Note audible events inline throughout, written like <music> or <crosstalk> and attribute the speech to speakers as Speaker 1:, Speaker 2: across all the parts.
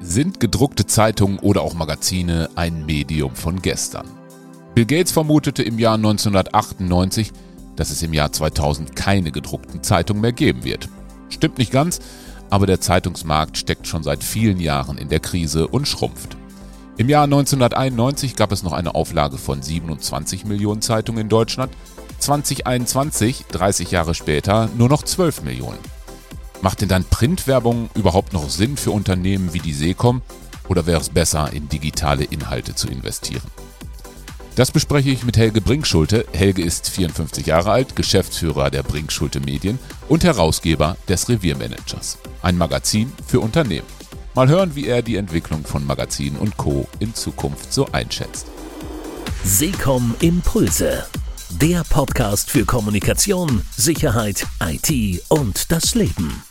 Speaker 1: Sind gedruckte Zeitungen oder auch Magazine ein Medium von gestern? Bill Gates vermutete im Jahr 1998, dass es im Jahr 2000 keine gedruckten Zeitungen mehr geben wird. Stimmt nicht ganz, aber der Zeitungsmarkt steckt schon seit vielen Jahren in der Krise und schrumpft. Im Jahr 1991 gab es noch eine Auflage von 27 Millionen Zeitungen in Deutschland, 2021, 30 Jahre später, nur noch 12 Millionen. Macht denn dann Printwerbung überhaupt noch Sinn für Unternehmen wie die Seecom oder wäre es besser, in digitale Inhalte zu investieren? Das bespreche ich mit Helge Brinkschulte. Helge ist 54 Jahre alt, Geschäftsführer der Brinkschulte Medien und Herausgeber des Reviermanagers, ein Magazin für Unternehmen. Mal hören, wie er die Entwicklung von Magazinen und Co. in Zukunft so einschätzt.
Speaker 2: Seecom Impulse, der Podcast für Kommunikation, Sicherheit, IT und das Leben.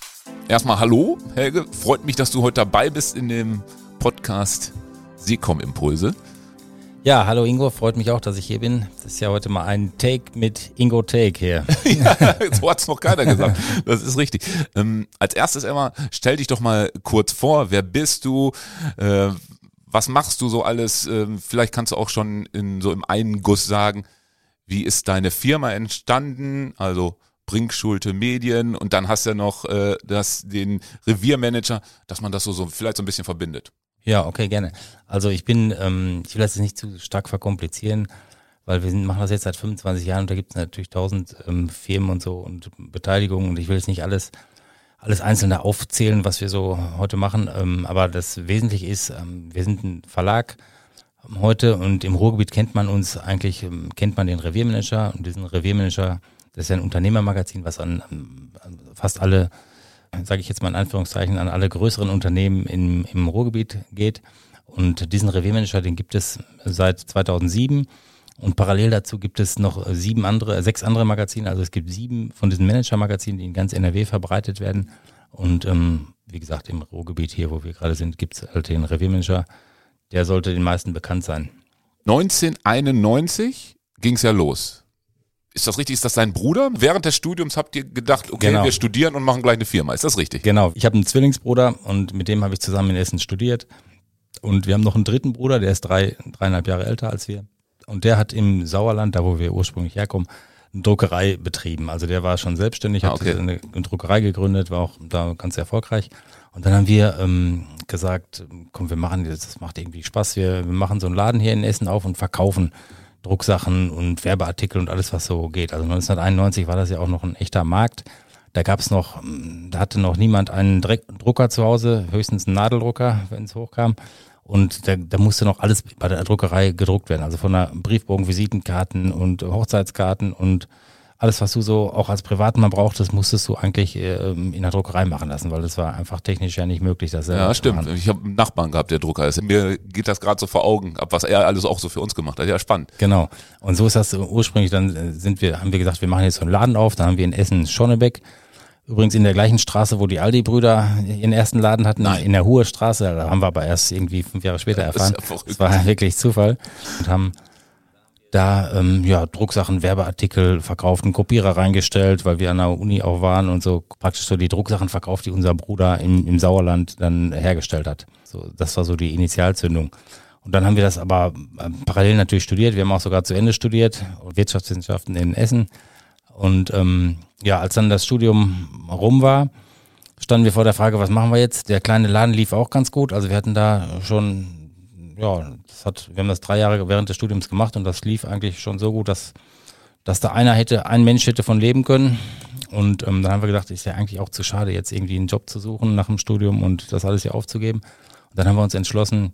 Speaker 1: Erstmal hallo, Helge. Freut mich, dass du heute dabei bist in dem Podcast Seecom Impulse.
Speaker 3: Ja, hallo Ingo, freut mich auch, dass ich hier bin. Das ist ja heute mal ein Take mit Ingo Take hier. <laughs>
Speaker 1: ja, so hat es noch keiner gesagt. Das ist richtig. Ähm, als erstes Emma, stell dich doch mal kurz vor. Wer bist du? Äh, was machst du so alles? Ähm, vielleicht kannst du auch schon in, so im einen Guss sagen, wie ist deine Firma entstanden? Also Brinkschulte Medien und dann hast du ja noch äh, das, den Reviermanager, dass man das so, so vielleicht so ein bisschen verbindet.
Speaker 3: Ja, okay, gerne. Also ich bin, ähm, ich will das jetzt nicht zu stark verkomplizieren, weil wir sind, machen das jetzt seit 25 Jahren und da gibt es natürlich tausend ähm, Firmen und so und Beteiligungen und ich will jetzt nicht alles alles einzelne aufzählen, was wir so heute machen, ähm, aber das Wesentliche ist, ähm, wir sind ein Verlag heute und im Ruhrgebiet kennt man uns eigentlich, ähm, kennt man den Reviermanager und diesen Reviermanager das ist ja ein Unternehmermagazin, was an, an fast alle, sage ich jetzt mal in Anführungszeichen, an alle größeren Unternehmen im, im Ruhrgebiet geht. Und diesen Reviermanager, den gibt es seit 2007. Und parallel dazu gibt es noch sieben andere, sechs andere Magazine. Also es gibt sieben von diesen Manager-Magazinen, die in ganz NRW verbreitet werden. Und ähm, wie gesagt, im Ruhrgebiet hier, wo wir gerade sind, gibt es halt den Reviermanager. Der sollte den meisten bekannt sein.
Speaker 1: 1991 ging es ja los. Ist das richtig? Ist das dein Bruder? Während des Studiums habt ihr gedacht, okay, genau. wir studieren und machen gleich eine Firma. Ist das richtig?
Speaker 3: Genau. Ich habe einen Zwillingsbruder und mit dem habe ich zusammen in Essen studiert. Und wir haben noch einen dritten Bruder, der ist drei, dreieinhalb Jahre älter als wir. Und der hat im Sauerland, da wo wir ursprünglich herkommen, eine Druckerei betrieben. Also der war schon selbstständig, hat ah, okay. eine, eine Druckerei gegründet, war auch da ganz erfolgreich. Und dann haben wir ähm, gesagt, komm, wir machen das, das macht irgendwie Spaß. Wir, wir machen so einen Laden hier in Essen auf und verkaufen Drucksachen und Werbeartikel und alles, was so geht. Also 1991 war das ja auch noch ein echter Markt. Da gab es noch, hm, da hatte noch niemand einen Drucker zu Hause, höchstens einen Nadeldrucker, wenn es hochkam. Und da, da musste noch alles bei der Druckerei gedruckt werden. Also von der Briefbogen, Visitenkarten und Hochzeitskarten und alles, was du so auch als Privatmann brauchtest, musstest du eigentlich äh, in der Druckerei machen lassen, weil das war einfach technisch ja nicht möglich. Das
Speaker 1: ja, stimmt. Machen. Ich habe einen Nachbarn gehabt, der Drucker ist. Mir geht das gerade so vor Augen, ab was er alles auch so für uns gemacht hat. Ja, spannend.
Speaker 3: Genau. Und so ist das ursprünglich, dann äh, sind wir, haben wir gesagt, wir machen jetzt so einen Laden auf, dann haben wir in Essen Schonnebeck, Übrigens in der gleichen Straße, wo die Aldi-Brüder ihren ersten Laden hatten, Nein. in der Hohe Straße. Da haben wir aber erst irgendwie fünf Jahre später erfahren. Das, ja das war wirklich Zufall. Und haben da ähm, ja Drucksachen, Werbeartikel verkauft, einen Kopierer reingestellt, weil wir an der Uni auch waren und so praktisch so die Drucksachen verkauft, die unser Bruder im, im Sauerland dann hergestellt hat. So, das war so die Initialzündung. Und dann haben wir das aber äh, parallel natürlich studiert. Wir haben auch sogar zu Ende studiert, Wirtschaftswissenschaften in Essen. Und ähm, ja, als dann das Studium rum war, standen wir vor der Frage, was machen wir jetzt? Der kleine Laden lief auch ganz gut. Also wir hatten da schon ja, das hat, wir haben das drei Jahre während des Studiums gemacht und das lief eigentlich schon so gut, dass, dass da einer hätte, ein Mensch hätte von leben können. Und ähm, dann haben wir gedacht, ist ja eigentlich auch zu schade, jetzt irgendwie einen Job zu suchen nach dem Studium und das alles hier aufzugeben. Und dann haben wir uns entschlossen,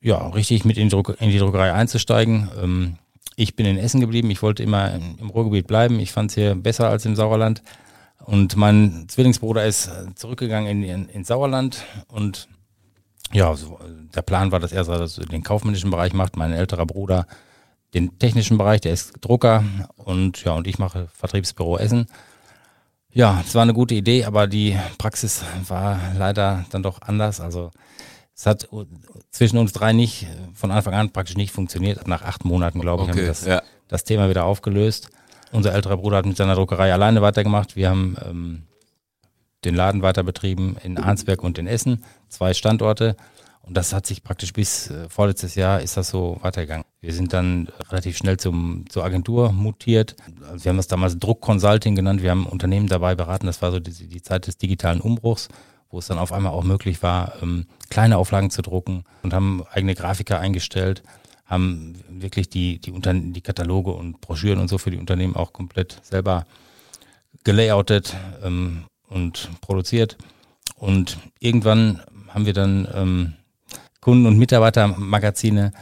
Speaker 3: ja, richtig mit in die, Druck, in die Druckerei einzusteigen. Ähm, ich bin in Essen geblieben, ich wollte immer im Ruhrgebiet bleiben. Ich fand es hier besser als im Sauerland. Und mein Zwillingsbruder ist zurückgegangen in, in, ins Sauerland und ja, so, der Plan war, dass er so den kaufmännischen Bereich macht, mein älterer Bruder den technischen Bereich, der ist Drucker und ja, und ich mache Vertriebsbüro Essen. Ja, es war eine gute Idee, aber die Praxis war leider dann doch anders. Also es hat zwischen uns drei nicht von Anfang an praktisch nicht funktioniert. Nach acht Monaten, glaube ich, okay, haben wir das, ja. das Thema wieder aufgelöst. Unser älterer Bruder hat mit seiner Druckerei alleine weitergemacht. Wir haben ähm, den Laden weiter betrieben in Arnsberg und in Essen, zwei Standorte. Und das hat sich praktisch bis äh, vorletztes Jahr ist das so weitergegangen. Wir sind dann relativ schnell zum, zur Agentur mutiert. Also wir haben das damals Druck Consulting genannt. Wir haben Unternehmen dabei beraten. Das war so die, die Zeit des digitalen Umbruchs, wo es dann auf einmal auch möglich war, ähm, kleine Auflagen zu drucken und haben eigene Grafiker eingestellt, haben wirklich die, die, Unter die Kataloge und Broschüren und so für die Unternehmen auch komplett selber gelayoutet ähm, und produziert. Und irgendwann haben wir dann ähm, Kunden- und Mitarbeitermagazine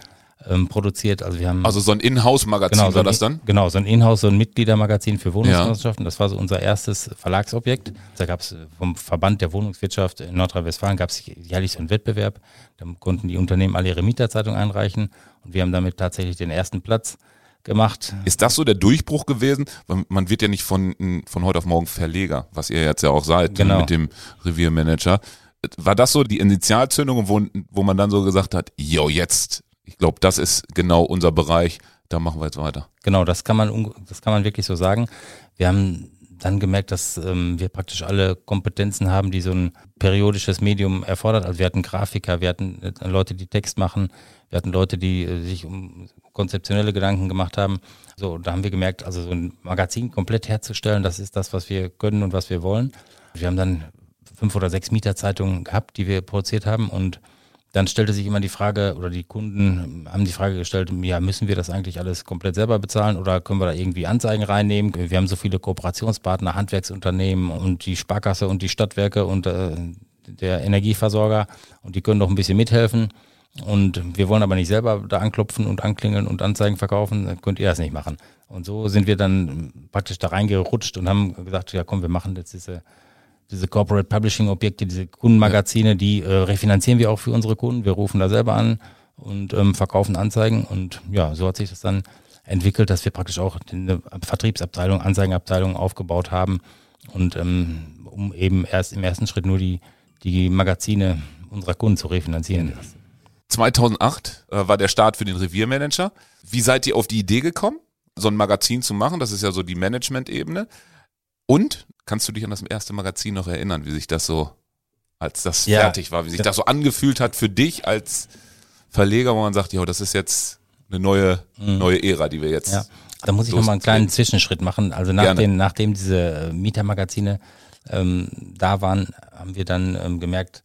Speaker 3: ähm, produziert. Also wir haben
Speaker 1: also so ein Inhouse-Magazin
Speaker 3: genau, so
Speaker 1: war das dann?
Speaker 3: Genau, so ein Inhouse, so ein Mitgliedermagazin für Wohnungsgenossenschaften. Ja. Das war so unser erstes Verlagsobjekt. Da gab es vom Verband der Wohnungswirtschaft in Nordrhein-Westfalen gab es jährlich so einen Wettbewerb. Da konnten die Unternehmen alle ihre Mieterzeitung einreichen und wir haben damit tatsächlich den ersten Platz gemacht.
Speaker 1: Ist das so der Durchbruch gewesen? Man wird ja nicht von, von heute auf morgen Verleger, was ihr jetzt ja auch seid genau. mit dem Reviermanager war das so die Initialzündung, wo, wo man dann so gesagt hat, yo, jetzt, ich glaube, das ist genau unser Bereich, da machen wir jetzt weiter.
Speaker 3: Genau, das kann man, das kann man wirklich so sagen. Wir haben dann gemerkt, dass ähm, wir praktisch alle Kompetenzen haben, die so ein periodisches Medium erfordert. Also wir hatten Grafiker, wir hatten äh, Leute, die Text machen, wir hatten Leute, die äh, sich um konzeptionelle Gedanken gemacht haben. So, da haben wir gemerkt, also so ein Magazin komplett herzustellen, das ist das, was wir können und was wir wollen. Wir haben dann fünf oder sechs Mieterzeitungen gehabt, die wir produziert haben und dann stellte sich immer die Frage, oder die Kunden haben die Frage gestellt, ja, müssen wir das eigentlich alles komplett selber bezahlen oder können wir da irgendwie Anzeigen reinnehmen? Wir haben so viele Kooperationspartner, Handwerksunternehmen und die Sparkasse und die Stadtwerke und äh, der Energieversorger und die können doch ein bisschen mithelfen. Und wir wollen aber nicht selber da anklopfen und anklingeln und Anzeigen verkaufen, dann könnt ihr das nicht machen. Und so sind wir dann praktisch da reingerutscht und haben gesagt, ja komm, wir machen jetzt diese diese Corporate Publishing Objekte, diese Kundenmagazine, die äh, refinanzieren wir auch für unsere Kunden. Wir rufen da selber an und ähm, verkaufen Anzeigen. Und ja, so hat sich das dann entwickelt, dass wir praktisch auch eine Vertriebsabteilung, Anzeigenabteilung aufgebaut haben und ähm, um eben erst im ersten Schritt nur die, die Magazine unserer Kunden zu refinanzieren.
Speaker 1: 2008 äh, war der Start für den Reviermanager. Wie seid ihr auf die Idee gekommen, so ein Magazin zu machen? Das ist ja so die Management-Ebene. Und kannst du dich an das erste Magazin noch erinnern, wie sich das so, als das ja. fertig war, wie sich das so angefühlt hat für dich als Verleger, wo man sagt, ja, das ist jetzt eine neue, mhm. neue Ära, die wir jetzt. Ja.
Speaker 3: Da muss ich nochmal einen kleinen Zwischenschritt machen. Also nach den, nachdem diese äh, Mietermagazine ähm, da waren, haben wir dann ähm, gemerkt,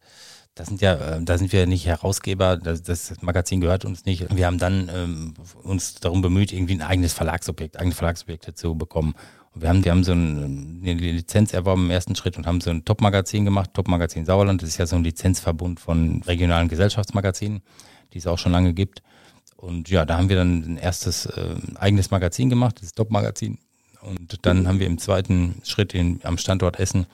Speaker 3: das sind ja, äh, da sind wir nicht Herausgeber, das, das Magazin gehört uns nicht. Wir haben dann ähm, uns darum bemüht, irgendwie ein eigenes Verlagsobjekt, eigene Verlagsobjekte zu bekommen. Wir haben, wir haben so ein, eine Lizenz erworben im ersten Schritt und haben so ein Top-Magazin gemacht, Top-Magazin Sauerland. Das ist ja so ein Lizenzverbund von regionalen Gesellschaftsmagazinen, die es auch schon lange gibt. Und ja, da haben wir dann ein erstes äh, eigenes Magazin gemacht, das Top-Magazin. Und dann haben wir im zweiten Schritt in, am Standort Essen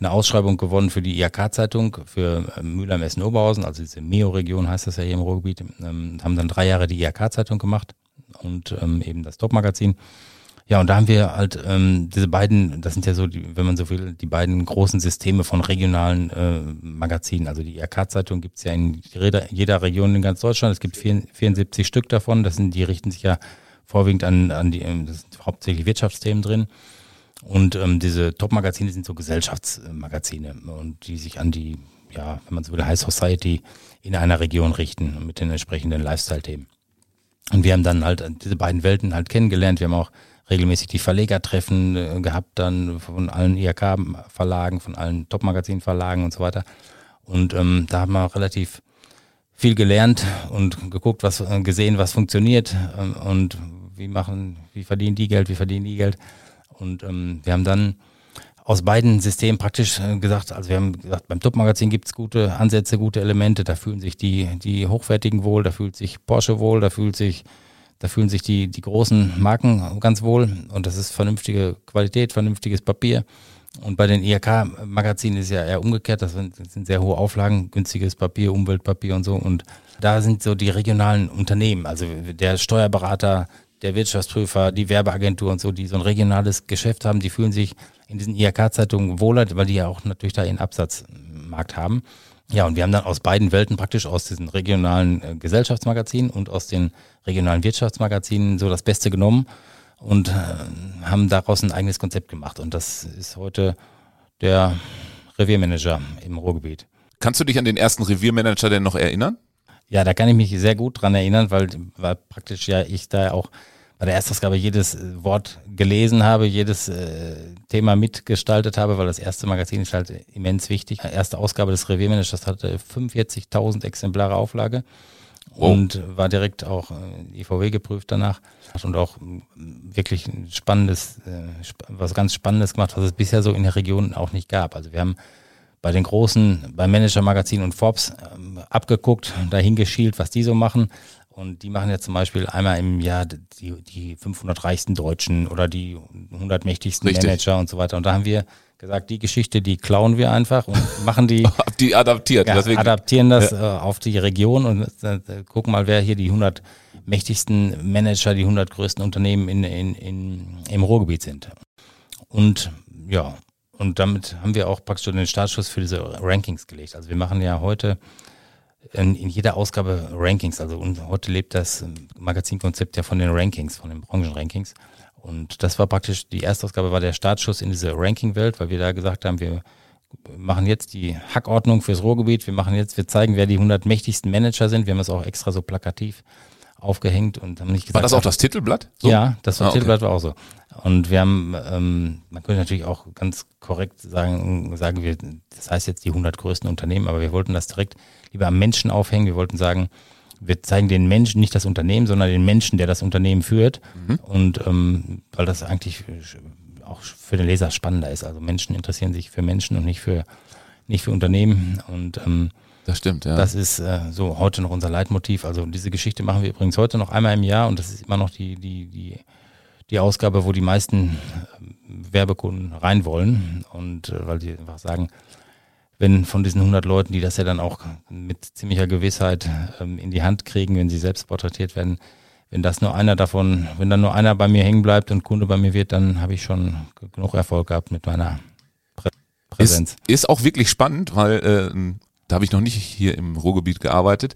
Speaker 3: eine Ausschreibung gewonnen für die IHK-Zeitung für äh, Mülheim Essen Oberhausen, also diese MEO-Region heißt das ja hier im Ruhrgebiet. Ähm, haben dann drei Jahre die IHK-Zeitung gemacht und ähm, eben das Top-Magazin. Ja, und da haben wir halt ähm, diese beiden, das sind ja so, die, wenn man so will, die beiden großen Systeme von regionalen äh, Magazinen. Also die IRK-Zeitung gibt's ja in jeder, Region in ganz Deutschland. Es gibt 74 Stück davon. Das sind, die richten sich ja vorwiegend an, an die, ähm, das sind hauptsächlich Wirtschaftsthemen drin. Und ähm, diese Top-Magazine sind so Gesellschaftsmagazine und die sich an die, ja, wenn man so will, High Society in einer Region richten mit den entsprechenden Lifestyle-Themen. Und wir haben dann halt diese beiden Welten halt kennengelernt. Wir haben auch regelmäßig die Verlegertreffen äh, gehabt, dann von allen IHK-Verlagen, von allen Top-Magazin-Verlagen und so weiter. Und ähm, da haben wir relativ viel gelernt und geguckt, was äh, gesehen, was funktioniert ähm, und wie machen, wie verdienen die Geld, wie verdienen die Geld. Und ähm, wir haben dann aus beiden Systemen praktisch äh, gesagt, also wir haben gesagt, beim Top-Magazin gibt es gute Ansätze, gute Elemente, da fühlen sich die, die Hochwertigen wohl, da fühlt sich Porsche wohl, da fühlt sich da fühlen sich die, die großen Marken ganz wohl und das ist vernünftige Qualität, vernünftiges Papier. Und bei den IHK-Magazinen ist ja eher umgekehrt, das sind, das sind sehr hohe Auflagen, günstiges Papier, Umweltpapier und so. Und da sind so die regionalen Unternehmen, also der Steuerberater, der Wirtschaftsprüfer, die Werbeagentur und so, die so ein regionales Geschäft haben, die fühlen sich in diesen IHK-Zeitungen wohler, weil die ja auch natürlich da ihren Absatzmarkt haben. Ja, und wir haben dann aus beiden Welten praktisch aus diesen regionalen äh, Gesellschaftsmagazinen und aus den regionalen Wirtschaftsmagazinen so das Beste genommen und äh, haben daraus ein eigenes Konzept gemacht. Und das ist heute der Reviermanager im Ruhrgebiet.
Speaker 1: Kannst du dich an den ersten Reviermanager denn noch erinnern?
Speaker 3: Ja, da kann ich mich sehr gut dran erinnern, weil, weil praktisch ja ich da auch bei der Erstausgabe jedes äh, Wort gelesen habe, jedes äh, Thema mitgestaltet habe, weil das erste Magazin ist halt immens wichtig. Die erste Ausgabe des Reviermanagers hatte 45.000 Exemplare Auflage oh. und war direkt auch äh, IVW geprüft danach und auch wirklich ein spannendes, äh, was ganz Spannendes gemacht, was es bisher so in der Region auch nicht gab. Also wir haben bei den großen, bei Manager Magazin und Forbes ähm, abgeguckt, dahin geschielt, was die so machen. Und die machen ja zum Beispiel einmal im Jahr die, die 500 reichsten Deutschen oder die 100 mächtigsten Richtig. Manager und so weiter. Und da haben wir gesagt, die Geschichte, die klauen wir einfach und <laughs> machen die.
Speaker 1: die adaptiert.
Speaker 3: Ja, adaptieren das ja. äh, auf die Region und äh, gucken mal, wer hier die 100 mächtigsten Manager, die 100 größten Unternehmen in, in, in, im Ruhrgebiet sind. Und ja, und damit haben wir auch praktisch den Startschuss für diese Rankings gelegt. Also wir machen ja heute in, in jeder Ausgabe Rankings. Also und heute lebt das Magazinkonzept ja von den Rankings, von den Branchenrankings. Und das war praktisch, die erste Ausgabe war der Startschuss in diese Ranking-Welt, weil wir da gesagt haben, wir machen jetzt die Hackordnung fürs Ruhrgebiet, wir machen jetzt, wir zeigen, wer die 100 mächtigsten Manager sind. Wir haben das auch extra so plakativ aufgehängt und haben nicht gesagt.
Speaker 1: War das auch das Titelblatt?
Speaker 3: So? Ja, das ah, okay. Titelblatt war auch so. Und wir haben, ähm, man könnte natürlich auch ganz korrekt sagen, sagen wir, das heißt jetzt die 100 größten Unternehmen, aber wir wollten das direkt lieber am Menschen aufhängen. Wir wollten sagen, wir zeigen den Menschen, nicht das Unternehmen, sondern den Menschen, der das Unternehmen führt. Mhm. Und ähm, weil das eigentlich auch für den Leser spannender ist. Also Menschen interessieren sich für Menschen und nicht für nicht für Unternehmen. Und ähm,
Speaker 1: das stimmt, ja.
Speaker 3: Das ist äh, so heute noch unser Leitmotiv. Also diese Geschichte machen wir übrigens heute noch einmal im Jahr und das ist immer noch die, die, die, die Ausgabe, wo die meisten äh, Werbekunden rein wollen. Und äh, weil die einfach sagen, wenn von diesen 100 Leuten, die das ja dann auch mit ziemlicher Gewissheit ähm, in die Hand kriegen, wenn sie selbst porträtiert werden, wenn das nur einer davon, wenn dann nur einer bei mir hängen bleibt und Kunde bei mir wird, dann habe ich schon genug Erfolg gehabt mit meiner Prä Präsenz.
Speaker 1: Ist, ist auch wirklich spannend, weil äh, da habe ich noch nicht hier im Ruhrgebiet gearbeitet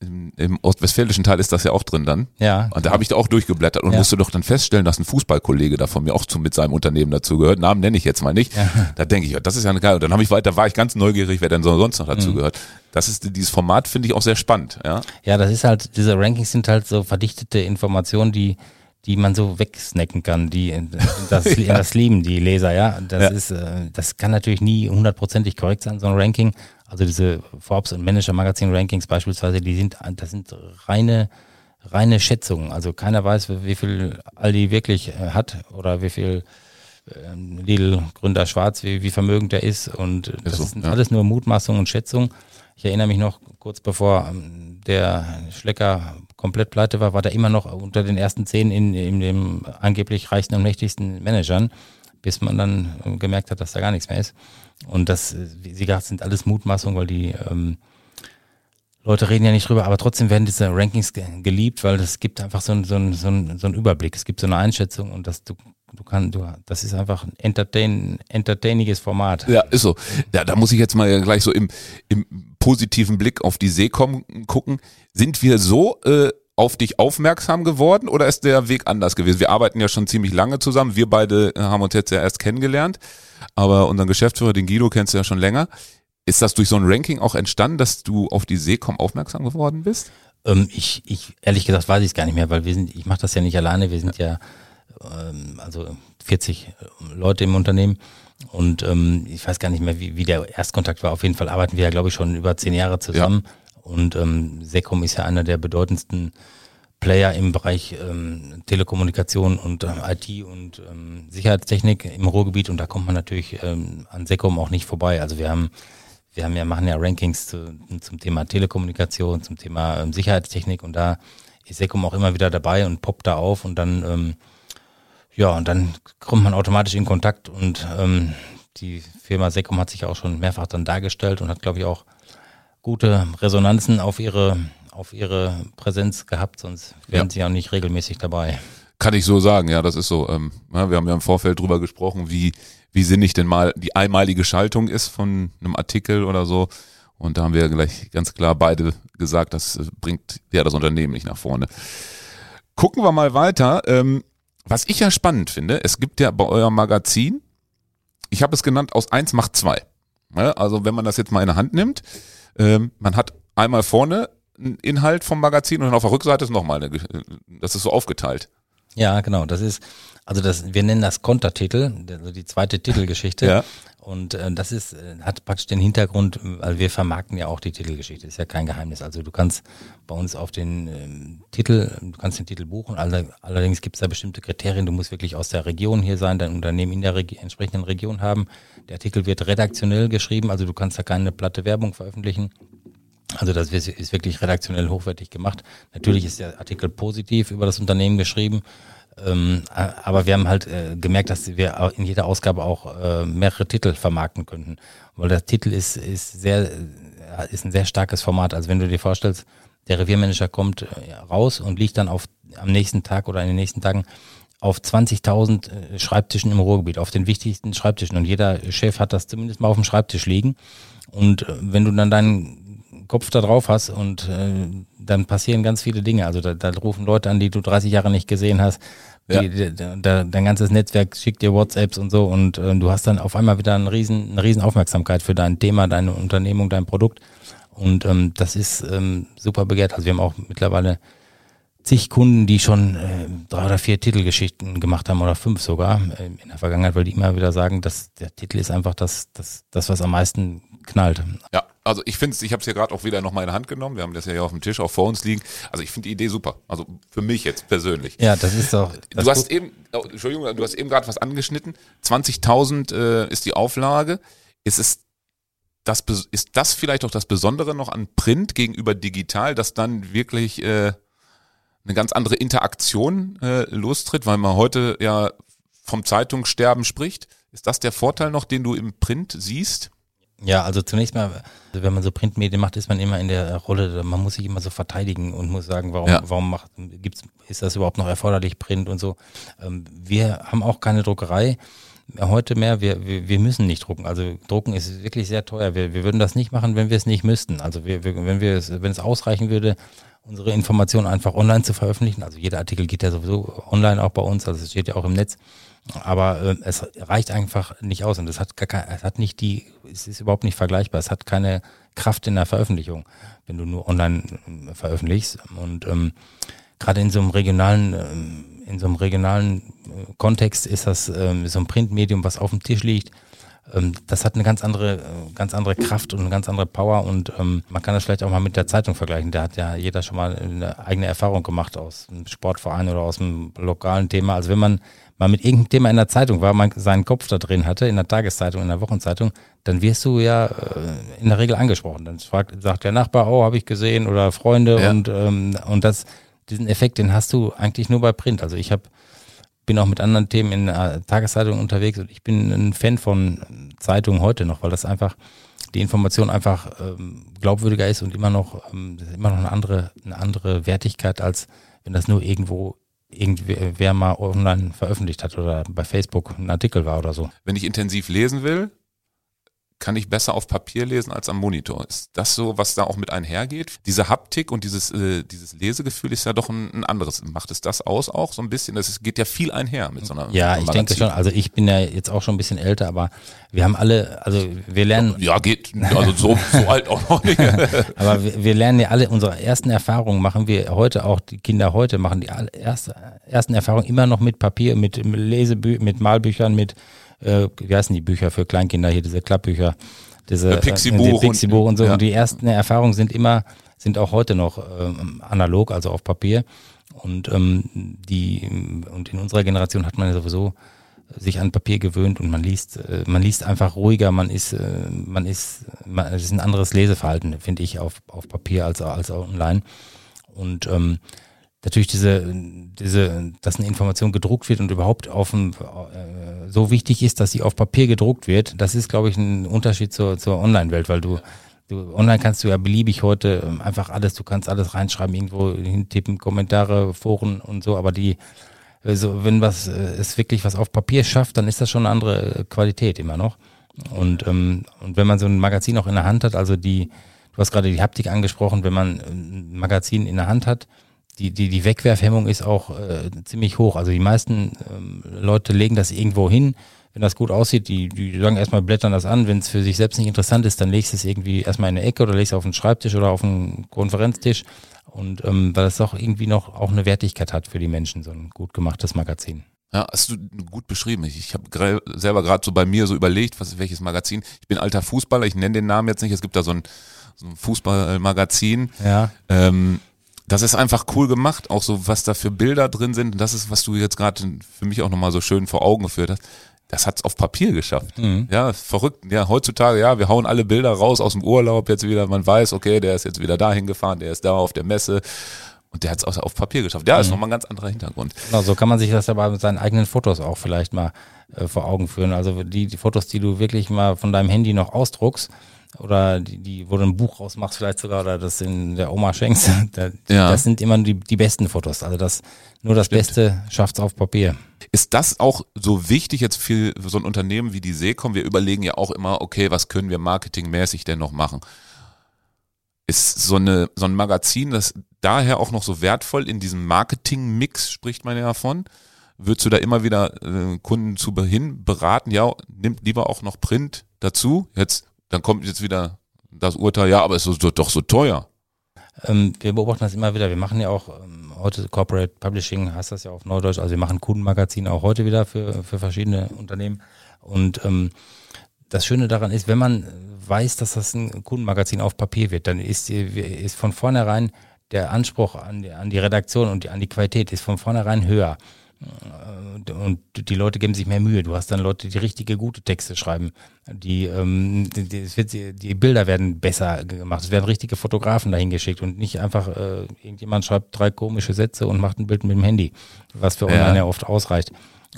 Speaker 1: im, im ostwestfälischen Teil ist das ja auch drin dann.
Speaker 3: Ja.
Speaker 1: Und da habe ich da auch durchgeblättert und ja. musste doch dann feststellen, dass ein Fußballkollege da von mir auch zu, mit seinem Unternehmen dazu gehört. Namen nenne ich jetzt mal nicht. Ja. Da denke ich, das ist ja eine geile. Und dann habe ich weiter, war ich ganz neugierig, wer denn sonst noch dazu mhm. gehört. Das ist dieses Format finde ich auch sehr spannend. Ja.
Speaker 3: Ja, das ist halt diese Rankings sind halt so verdichtete Informationen, die die man so wegsnacken kann, die das, <laughs> ja. das lieben die Leser, ja. Das ja. ist, äh, das kann natürlich nie hundertprozentig korrekt sein, so ein Ranking. Also diese Forbes und Manager Magazin Rankings beispielsweise, die sind, das sind reine, reine Schätzungen. Also keiner weiß, wie viel Aldi wirklich äh, hat oder wie viel ähm, Lidl Gründer Schwarz, wie, wie vermögend er ist. Und das so, sind ja. alles nur Mutmaßungen und Schätzungen. Ich erinnere mich noch, kurz bevor ähm, der Schlecker komplett pleite war, war der immer noch unter den ersten zehn in, in dem angeblich reichsten und mächtigsten Managern, bis man dann äh, gemerkt hat, dass da gar nichts mehr ist. Und das, wie Sie gesagt, sind alles Mutmaßungen, weil die ähm, Leute reden ja nicht drüber, aber trotzdem werden diese Rankings geliebt, weil es gibt einfach so, ein, so, so, ein, so einen Überblick, es gibt so eine Einschätzung und das du du kannst, du, das ist einfach ein entertain, entertainiges Format.
Speaker 1: Ja, ist so. Ja, da muss ich jetzt mal gleich so im, im positiven Blick auf die Seekom gucken. Sind wir so äh, auf dich aufmerksam geworden oder ist der Weg anders gewesen? Wir arbeiten ja schon ziemlich lange zusammen. Wir beide haben uns jetzt ja erst kennengelernt. Aber unseren Geschäftsführer, den Guido, kennst du ja schon länger. Ist das durch so ein Ranking auch entstanden, dass du auf die Seekom aufmerksam geworden bist?
Speaker 3: Ähm, ich, ich, ehrlich gesagt, weiß ich es gar nicht mehr, weil wir sind, ich mache das ja nicht alleine, wir sind ja, ähm, also 40 Leute im Unternehmen. Und ähm, ich weiß gar nicht mehr, wie, wie der Erstkontakt war. Auf jeden Fall arbeiten wir ja, glaube ich, schon über zehn Jahre zusammen. Ja. Und ähm, Secom ist ja einer der bedeutendsten Player im Bereich ähm, Telekommunikation und ähm, IT und ähm, Sicherheitstechnik im Ruhrgebiet. Und da kommt man natürlich ähm, an Secom auch nicht vorbei. Also wir haben wir haben ja machen ja Rankings zu, zum Thema Telekommunikation, zum Thema ähm, Sicherheitstechnik. Und da ist Secom auch immer wieder dabei und poppt da auf. Und dann ähm, ja und dann kommt man automatisch in Kontakt. Und ähm, die Firma Secom hat sich auch schon mehrfach dann dargestellt und hat glaube ich auch gute Resonanzen auf ihre auf ihre Präsenz gehabt, sonst wären ja. sie ja nicht regelmäßig dabei.
Speaker 1: Kann ich so sagen, ja, das ist so. Ähm, ja, wir haben ja im Vorfeld drüber gesprochen, wie, wie sinnig denn mal die einmalige Schaltung ist von einem Artikel oder so. Und da haben wir gleich ganz klar beide gesagt, das bringt ja das Unternehmen nicht nach vorne. Gucken wir mal weiter. Ähm, was ich ja spannend finde, es gibt ja bei eurem Magazin, ich habe es genannt, aus eins macht zwei. Ja, also wenn man das jetzt mal in der Hand nimmt, ähm, man hat einmal vorne einen Inhalt vom Magazin und dann auf der Rückseite ist nochmal eine, das ist so aufgeteilt.
Speaker 3: Ja, genau. Das ist, also das, wir nennen das Kontertitel, also die zweite Titelgeschichte. Ja. Und äh, das ist, äh, hat praktisch den Hintergrund, weil wir vermarkten ja auch die Titelgeschichte, ist ja kein Geheimnis. Also du kannst bei uns auf den ähm, Titel, du kannst den Titel buchen, all, allerdings gibt es da bestimmte Kriterien, du musst wirklich aus der Region hier sein, dein Unternehmen in der Regi entsprechenden Region haben. Der Artikel wird redaktionell geschrieben, also du kannst da keine platte Werbung veröffentlichen. Also das ist wirklich redaktionell hochwertig gemacht. Natürlich ist der Artikel positiv über das Unternehmen geschrieben, ähm, aber wir haben halt äh, gemerkt, dass wir in jeder Ausgabe auch äh, mehrere Titel vermarkten könnten, weil der Titel ist ist sehr äh, ist ein sehr starkes Format. Also wenn du dir vorstellst, der Reviermanager kommt äh, raus und liegt dann auf am nächsten Tag oder in den nächsten Tagen auf 20.000 äh, Schreibtischen im Ruhrgebiet, auf den wichtigsten Schreibtischen. Und jeder Chef hat das zumindest mal auf dem Schreibtisch liegen. Und wenn du dann deinen Kopf da drauf hast und äh, dann passieren ganz viele Dinge. Also da, da rufen Leute an, die du 30 Jahre nicht gesehen hast. Ja. Die, die, da, dein ganzes Netzwerk schickt dir WhatsApps und so und äh, du hast dann auf einmal wieder einen riesen, eine riesen Aufmerksamkeit für dein Thema, deine Unternehmung, dein Produkt. Und ähm, das ist ähm, super begehrt. Also wir haben auch mittlerweile zig Kunden, die schon äh, drei oder vier Titelgeschichten gemacht haben oder fünf sogar äh, in der Vergangenheit, weil die immer wieder sagen, dass der Titel ist einfach das, das, das was am meisten knallt.
Speaker 1: Ja, also ich finde es, ich habe es ja gerade auch wieder noch mal in der Hand genommen. Wir haben das ja hier auf dem Tisch auch vor uns liegen. Also ich finde die Idee super. Also für mich jetzt persönlich.
Speaker 3: Ja, das ist doch.
Speaker 1: Das du hast gut. eben, oh, Entschuldigung, du hast eben gerade was angeschnitten. 20.000 äh, ist die Auflage. Ist es das, ist das vielleicht auch das Besondere noch an Print gegenüber digital, dass dann wirklich äh, eine ganz andere Interaktion äh, lostritt, weil man heute ja vom Zeitungssterben spricht. Ist das der Vorteil noch, den du im Print siehst?
Speaker 3: Ja, also zunächst mal, wenn man so Printmedien macht, ist man immer in der Rolle, man muss sich immer so verteidigen und muss sagen, warum, ja. warum macht, gibt's, ist das überhaupt noch erforderlich, Print und so. Ähm, wir haben auch keine Druckerei heute mehr, wir, wir, wir müssen nicht drucken. Also drucken ist wirklich sehr teuer. Wir, wir würden das nicht machen, wenn wir es nicht müssten. Also wir, wir, wenn wir es, wenn es ausreichen würde, unsere Informationen einfach online zu veröffentlichen. Also jeder Artikel geht ja sowieso online auch bei uns, also es steht ja auch im Netz. Aber äh, es reicht einfach nicht aus und es hat gar kein, es hat nicht die, es ist überhaupt nicht vergleichbar. Es hat keine Kraft in der Veröffentlichung, wenn du nur online äh, veröffentlichst. Und ähm, gerade in so einem regionalen, ähm, in so einem regionalen äh, Kontext ist das ähm, so ein Printmedium, was auf dem Tisch liegt. Ähm, das hat eine ganz andere, äh, ganz andere Kraft und eine ganz andere Power und ähm, man kann das vielleicht auch mal mit der Zeitung vergleichen. Da hat ja jeder schon mal eine eigene Erfahrung gemacht aus einem Sportverein oder aus einem lokalen Thema. Also wenn man mal mit irgendeinem Thema in der Zeitung war, man seinen Kopf da drin hatte, in der Tageszeitung, in der Wochenzeitung, dann wirst du ja äh, in der Regel angesprochen. Dann fragt, sagt der Nachbar, oh, habe ich gesehen oder Freunde ja. und ähm, und das diesen Effekt, den hast du eigentlich nur bei Print. Also ich habe bin auch mit anderen Themen in der Tageszeitung unterwegs und ich bin ein Fan von Zeitungen heute noch, weil das einfach die Information einfach ähm, glaubwürdiger ist und immer noch ähm, immer noch eine andere eine andere Wertigkeit als wenn das nur irgendwo irgendwer mal online veröffentlicht hat oder bei Facebook ein Artikel war oder so.
Speaker 1: Wenn ich intensiv lesen will, kann ich besser auf Papier lesen als am Monitor. Ist das so, was da auch mit einhergeht? Diese Haptik und dieses, äh, dieses Lesegefühl ist ja doch ein, ein, anderes. Macht es das aus auch so ein bisschen? Das geht ja viel einher mit so einer
Speaker 3: Ja, so ich denke schon. Also ich bin ja jetzt auch schon ein bisschen älter, aber wir haben alle, also wir lernen.
Speaker 1: Ja, geht. Also so, so alt auch noch nicht. <laughs>
Speaker 3: aber wir, wir, lernen ja alle, unsere ersten Erfahrungen machen wir heute auch, die Kinder heute machen die erste, ersten Erfahrungen immer noch mit Papier, mit Lesebüchern, mit Malbüchern, mit äh, wie heißen die Bücher für Kleinkinder hier, diese Klappbücher, diese
Speaker 1: Pixie-Buch
Speaker 3: äh, Pixie und, und, so. Ja. Und die ersten Erfahrungen sind immer, sind auch heute noch ähm, analog, also auf Papier. Und ähm, die und in unserer Generation hat man ja sowieso sich an Papier gewöhnt und man liest, äh, man liest einfach ruhiger, man ist, äh, man ist, man, es ist ein anderes Leseverhalten, finde ich, auf, auf Papier als, als online. Und ähm, natürlich diese, diese, dass eine Information gedruckt wird und überhaupt auf dem, äh, so wichtig ist, dass sie auf Papier gedruckt wird, das ist, glaube ich, ein Unterschied zur, zur Online-Welt, weil du, du, online kannst du ja beliebig heute ähm, einfach alles, du kannst alles reinschreiben, irgendwo hintippen, Kommentare, Foren und so, aber die, also wenn was, äh, es wirklich was auf Papier schafft, dann ist das schon eine andere Qualität immer noch. Und, ähm, und wenn man so ein Magazin auch in der Hand hat, also die, du hast gerade die Haptik angesprochen, wenn man ein Magazin in der Hand hat, die, die, die Wegwerfhemmung ist auch äh, ziemlich hoch. Also die meisten ähm, Leute legen das irgendwo hin, wenn das gut aussieht, die, die sagen erstmal blättern das an, wenn es für sich selbst nicht interessant ist, dann legst du es irgendwie erstmal in eine Ecke oder legst es auf den Schreibtisch oder auf einen Konferenztisch und ähm, weil es auch irgendwie noch auch eine Wertigkeit hat für die Menschen, so ein gut gemachtes Magazin.
Speaker 1: Ja, hast du gut beschrieben. Ich, ich habe selber gerade so bei mir so überlegt, was welches Magazin. Ich bin alter Fußballer, ich nenne den Namen jetzt nicht. Es gibt da so ein, so ein Fußballmagazin.
Speaker 3: Ja.
Speaker 1: Ähm, das ist einfach cool gemacht, auch so was da für Bilder drin sind. Und das ist, was du jetzt gerade für mich auch nochmal so schön vor Augen geführt hast. Das hat's auf Papier geschafft. Mhm. Ja, verrückt. Ja, heutzutage, ja, wir hauen alle Bilder raus aus dem Urlaub jetzt wieder. Man weiß, okay, der ist jetzt wieder dahin gefahren, der ist da auf der Messe. Und der hat es auch auf Papier geschafft. Ja, ist mhm. nochmal ein ganz anderer Hintergrund.
Speaker 3: Genau, so kann man sich das aber mit seinen eigenen Fotos auch vielleicht mal äh, vor Augen führen. Also die, die Fotos, die du wirklich mal von deinem Handy noch ausdruckst, oder die, die, wo du ein Buch rausmachst vielleicht sogar oder das in der Oma schenkst, <laughs> da, ja. das sind immer die, die besten Fotos. Also das nur das Stimmt. Beste schafft's auf Papier.
Speaker 1: Ist das auch so wichtig jetzt für so ein Unternehmen wie die Seekom? Wir überlegen ja auch immer, okay, was können wir marketingmäßig denn noch machen? Ist so eine so ein Magazin, das daher auch noch so wertvoll in diesem Marketing-Mix spricht man ja davon? Würdest du da immer wieder äh, Kunden zu hin beraten? Ja, nimmt lieber auch noch Print dazu. Jetzt dann kommt jetzt wieder das Urteil, ja, aber es ist doch so teuer.
Speaker 3: Ähm, wir beobachten das immer wieder. Wir machen ja auch ähm, heute Corporate Publishing, heißt das ja auf Neudeutsch. Also wir machen Kundenmagazine auch heute wieder für, für verschiedene Unternehmen. Und ähm, das Schöne daran ist, wenn man weiß, dass das ein Kundenmagazin auf Papier wird, dann ist, ist von vornherein der Anspruch an die, an die Redaktion und die, an die Qualität ist von vornherein höher. Äh, und die Leute geben sich mehr Mühe. Du hast dann Leute, die richtige, gute Texte schreiben. Die, ähm, die, die, die Bilder werden besser gemacht. Es werden richtige Fotografen dahin geschickt und nicht einfach äh, irgendjemand schreibt drei komische Sätze und macht ein Bild mit dem Handy, was für online ja, ja oft ausreicht.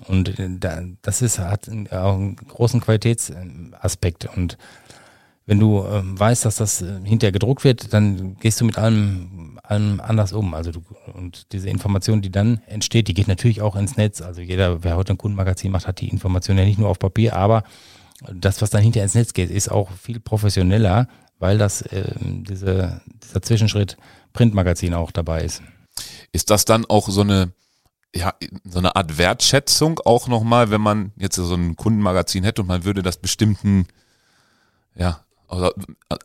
Speaker 3: Und äh, da, das ist, hat auch einen großen Qualitätsaspekt. Und wenn du ähm, weißt, dass das äh, hinterher gedruckt wird, dann gehst du mit allem, allem anders um. Also du, und diese Information, die dann entsteht, die geht natürlich auch ins Netz. Also jeder, wer heute ein Kundenmagazin macht, hat die Information ja nicht nur auf Papier, aber das, was dann hinterher ins Netz geht, ist auch viel professioneller, weil das äh, diese, dieser Zwischenschritt Printmagazin auch dabei ist.
Speaker 1: Ist das dann auch so eine ja, so eine Art Wertschätzung auch nochmal, wenn man jetzt so ein Kundenmagazin hätte und man würde das bestimmten ja, also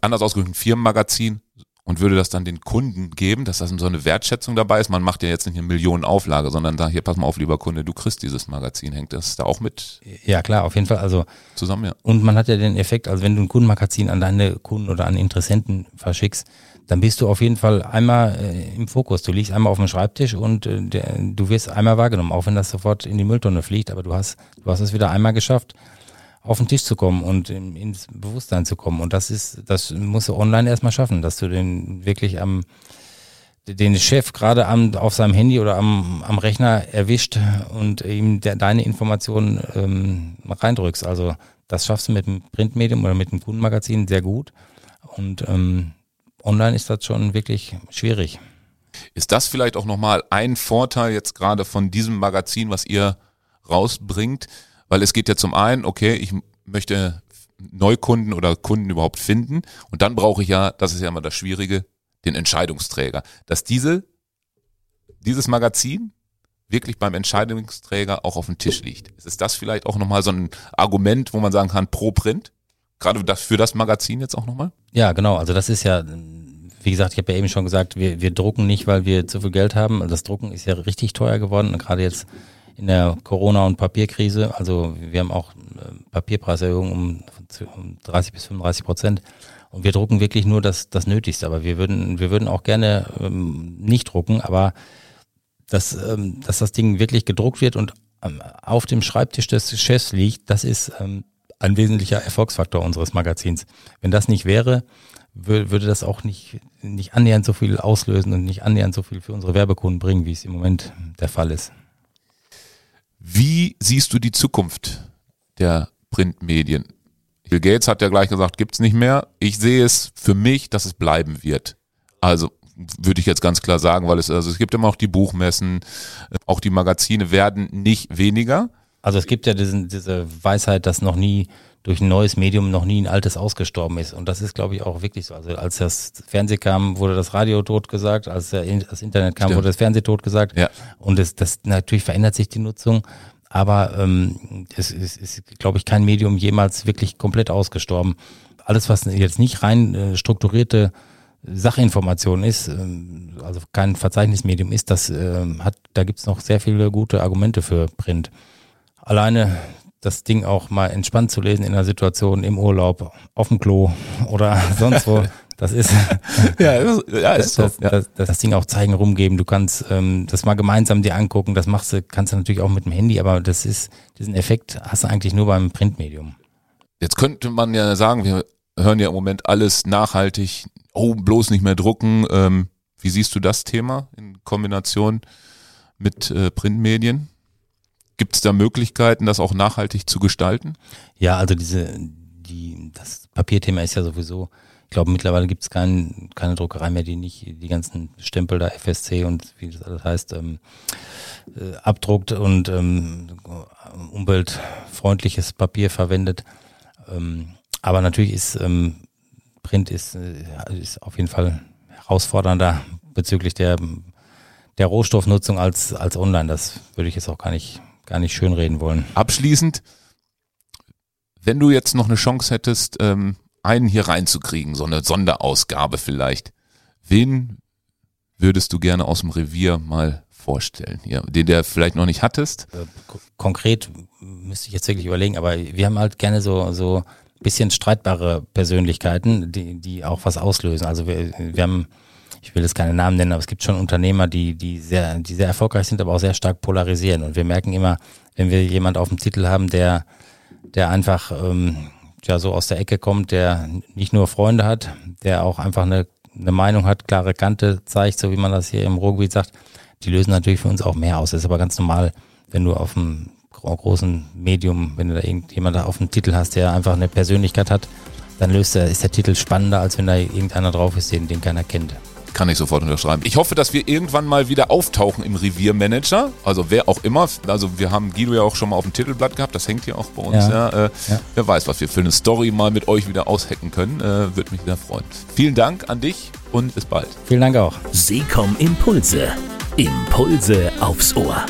Speaker 1: anders ausgedrückt, ein Firmenmagazin und würde das dann den Kunden geben, dass das so eine Wertschätzung dabei ist. Man macht ja jetzt nicht eine Millionenauflage, sondern da, hier, pass mal auf, lieber Kunde, du kriegst dieses Magazin. Hängt das da auch mit?
Speaker 3: Ja, klar, auf jeden Fall. Also
Speaker 1: zusammen, ja.
Speaker 3: Und man hat ja den Effekt, also wenn du ein Kundenmagazin an deine Kunden oder an Interessenten verschickst, dann bist du auf jeden Fall einmal äh, im Fokus. Du liegst einmal auf dem Schreibtisch und äh, der, du wirst einmal wahrgenommen, auch wenn das sofort in die Mülltonne fliegt, aber du hast, du hast es wieder einmal geschafft auf den Tisch zu kommen und in, ins Bewusstsein zu kommen. Und das ist, das musst du online erstmal schaffen, dass du den wirklich am, den Chef gerade am, auf seinem Handy oder am, am Rechner erwischt und ihm der, deine Informationen ähm, reindrückst. Also das schaffst du mit dem Printmedium oder mit dem Kundenmagazin sehr gut. Und ähm, online ist das schon wirklich schwierig.
Speaker 1: Ist das vielleicht auch nochmal ein Vorteil jetzt gerade von diesem Magazin, was ihr rausbringt? Weil es geht ja zum einen, okay, ich möchte Neukunden oder Kunden überhaupt finden. Und dann brauche ich ja, das ist ja immer das Schwierige, den Entscheidungsträger. Dass diese, dieses Magazin wirklich beim Entscheidungsträger auch auf dem Tisch liegt. Ist das vielleicht auch nochmal so ein Argument, wo man sagen kann, pro Print? Gerade für das Magazin jetzt auch nochmal?
Speaker 3: Ja, genau. Also das ist ja, wie gesagt, ich habe ja eben schon gesagt, wir, wir drucken nicht, weil wir zu viel Geld haben. Das Drucken ist ja richtig teuer geworden. Gerade jetzt in der Corona- und Papierkrise. Also wir haben auch äh, Papierpreiserhöhungen um, um 30 bis 35 Prozent. Und wir drucken wirklich nur das, das Nötigste. Aber wir würden, wir würden auch gerne ähm, nicht drucken, aber dass, ähm, dass das Ding wirklich gedruckt wird und ähm, auf dem Schreibtisch des Chefs liegt, das ist ähm, ein wesentlicher Erfolgsfaktor unseres Magazins. Wenn das nicht wäre, würde das auch nicht, nicht annähernd so viel auslösen und nicht annähernd so viel für unsere Werbekunden bringen, wie es im Moment der Fall ist.
Speaker 1: Wie siehst du die Zukunft der Printmedien? Bill Gates hat ja gleich gesagt, gibt's nicht mehr. Ich sehe es für mich, dass es bleiben wird. Also würde ich jetzt ganz klar sagen, weil es also es gibt immer auch die Buchmessen, auch die Magazine werden nicht weniger.
Speaker 3: Also es gibt ja diesen, diese Weisheit, dass noch nie durch ein neues Medium noch nie ein altes ausgestorben ist. Und das ist, glaube ich, auch wirklich so. Also als das Fernsehen kam, wurde das Radio tot gesagt, als das Internet kam, Stimmt. wurde das Fernsehen tot gesagt. Ja. Und das, das natürlich verändert sich die Nutzung. aber ähm, es, es ist, glaube ich, kein Medium jemals wirklich komplett ausgestorben. Alles, was jetzt nicht rein äh, strukturierte Sachinformation ist, ähm, also kein Verzeichnismedium ist, das äh, hat, da gibt's noch sehr viele gute Argumente für Print. Alleine das Ding auch mal entspannt zu lesen in einer Situation im Urlaub, auf dem Klo oder <laughs> sonst wo. Das ist, <laughs> ja, ja, ist das, so. Das, das, das, Ding auch zeigen, rumgeben. Du kannst ähm, das mal gemeinsam dir angucken. Das machst du, kannst du natürlich auch mit dem Handy, aber das ist, diesen Effekt hast du eigentlich nur beim Printmedium.
Speaker 1: Jetzt könnte man ja sagen, wir hören ja im Moment alles nachhaltig. Oh, bloß nicht mehr drucken. Ähm, wie siehst du das Thema in Kombination mit äh, Printmedien? Gibt es da Möglichkeiten, das auch nachhaltig zu gestalten?
Speaker 3: Ja, also diese, die, das Papierthema ist ja sowieso, ich glaube mittlerweile gibt es kein, keine Druckerei mehr, die nicht die ganzen Stempel da FSC und wie das alles heißt, ähm, äh, abdruckt und ähm, umweltfreundliches Papier verwendet. Ähm, aber natürlich ist ähm, Print ist, äh, ist auf jeden Fall herausfordernder bezüglich der der Rohstoffnutzung als als Online. Das würde ich jetzt auch gar nicht gar nicht schönreden wollen.
Speaker 1: Abschließend, wenn du jetzt noch eine Chance hättest, ähm, einen hier reinzukriegen, so eine Sonderausgabe vielleicht, wen würdest du gerne aus dem Revier mal vorstellen hier, den der vielleicht noch nicht hattest? Äh,
Speaker 3: konkret müsste ich jetzt wirklich überlegen, aber wir haben halt gerne so so bisschen streitbare Persönlichkeiten, die die auch was auslösen. Also wir, wir haben ich will jetzt keine Namen nennen, aber es gibt schon Unternehmer, die, die sehr, die sehr erfolgreich sind, aber auch sehr stark polarisieren. Und wir merken immer, wenn wir jemand auf dem Titel haben, der, der einfach ähm, ja so aus der Ecke kommt, der nicht nur Freunde hat, der auch einfach eine, eine Meinung hat, klare Kante zeigt, so wie man das hier im Ruhrgebiet sagt, die lösen natürlich für uns auch mehr aus. Das ist aber ganz normal, wenn du auf dem großen Medium, wenn du da irgendjemand auf dem Titel hast, der einfach eine Persönlichkeit hat, dann löst er, ist der Titel spannender, als wenn da irgendeiner drauf ist, den, den keiner kennt.
Speaker 1: Kann ich sofort unterschreiben. Ich hoffe, dass wir irgendwann mal wieder auftauchen im Reviermanager. Also wer auch immer. Also wir haben Guido ja auch schon mal auf dem Titelblatt gehabt. Das hängt ja auch bei uns. Ja. ja, äh, ja. Wer weiß, was wir für eine Story mal mit euch wieder aushacken können. Äh, Würde mich sehr freuen. Vielen Dank an dich und bis bald.
Speaker 3: Vielen Dank auch.
Speaker 2: Seekom Impulse. Impulse aufs Ohr.